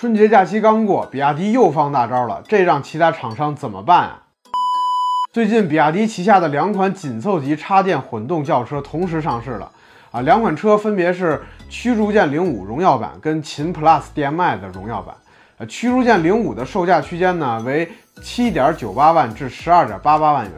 春节假期刚过，比亚迪又放大招了，这让其他厂商怎么办啊？最近，比亚迪旗下的两款紧凑级插电混动轿车同时上市了啊，两款车分别是驱逐舰零五荣耀版跟秦 PLUS DM-i 的荣耀版。呃，驱逐舰零五的售价区间呢为七点九八万至十二点八八万元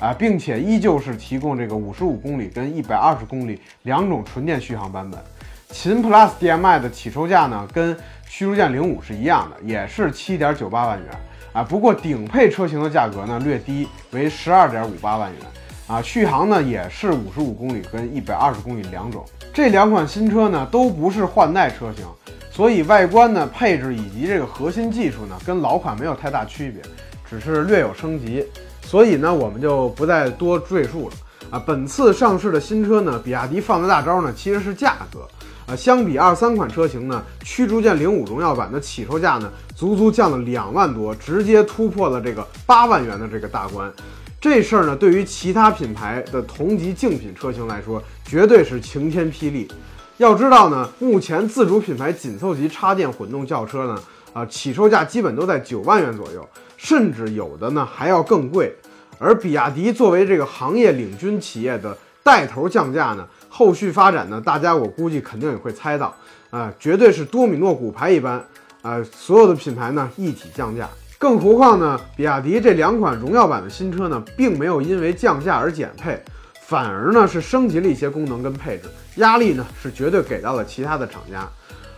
啊，并且依旧是提供这个五十五公里跟一百二十公里两种纯电续航版本。秦 PLUS DM-i 的起售价呢跟驱逐舰零五是一样的，也是七点九八万元啊。不过顶配车型的价格呢略低，为十二点五八万元啊。续航呢也是五十五公里跟一百二十公里两种。这两款新车呢都不是换代车型，所以外观呢、配置以及这个核心技术呢跟老款没有太大区别，只是略有升级。所以呢我们就不再多赘述了啊。本次上市的新车呢，比亚迪放的大招呢其实是价格。啊，相比二三款车型呢，驱逐舰零五荣耀版的起售价呢，足足降了两万多，直接突破了这个八万元的这个大关。这事儿呢，对于其他品牌的同级竞品车型来说，绝对是晴天霹雳。要知道呢，目前自主品牌紧凑级插电混动轿车呢，啊，起售价基本都在九万元左右，甚至有的呢还要更贵。而比亚迪作为这个行业领军企业的带头降价呢。后续发展呢？大家我估计肯定也会猜到，啊，绝对是多米诺骨牌一般，啊，所有的品牌呢一体降价。更何况呢，比亚迪这两款荣耀版的新车呢，并没有因为降价而减配，反而呢是升级了一些功能跟配置，压力呢是绝对给到了其他的厂家。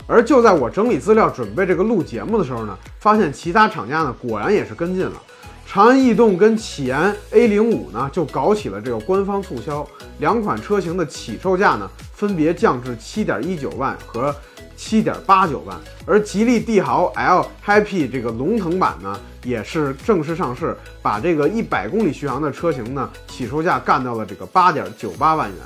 而就在我整理资料准备这个录节目的时候呢，发现其他厂家呢果然也是跟进了。长安逸动跟起研 A 零五呢，就搞起了这个官方促销，两款车型的起售价呢，分别降至七点一九万和七点八九万。而吉利帝豪 L Happy 这个龙腾版呢，也是正式上市，把这个一百公里续航的车型呢，起售价干到了这个八点九八万元。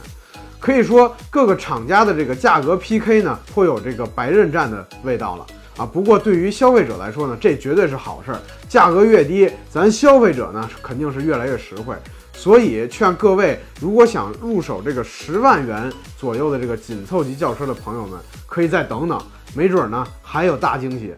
可以说，各个厂家的这个价格 PK 呢，颇有这个白刃战的味道了。啊，不过对于消费者来说呢，这绝对是好事儿。价格越低，咱消费者呢肯定是越来越实惠。所以劝各位，如果想入手这个十万元左右的这个紧凑级轿车的朋友们，可以再等等，没准呢还有大惊喜。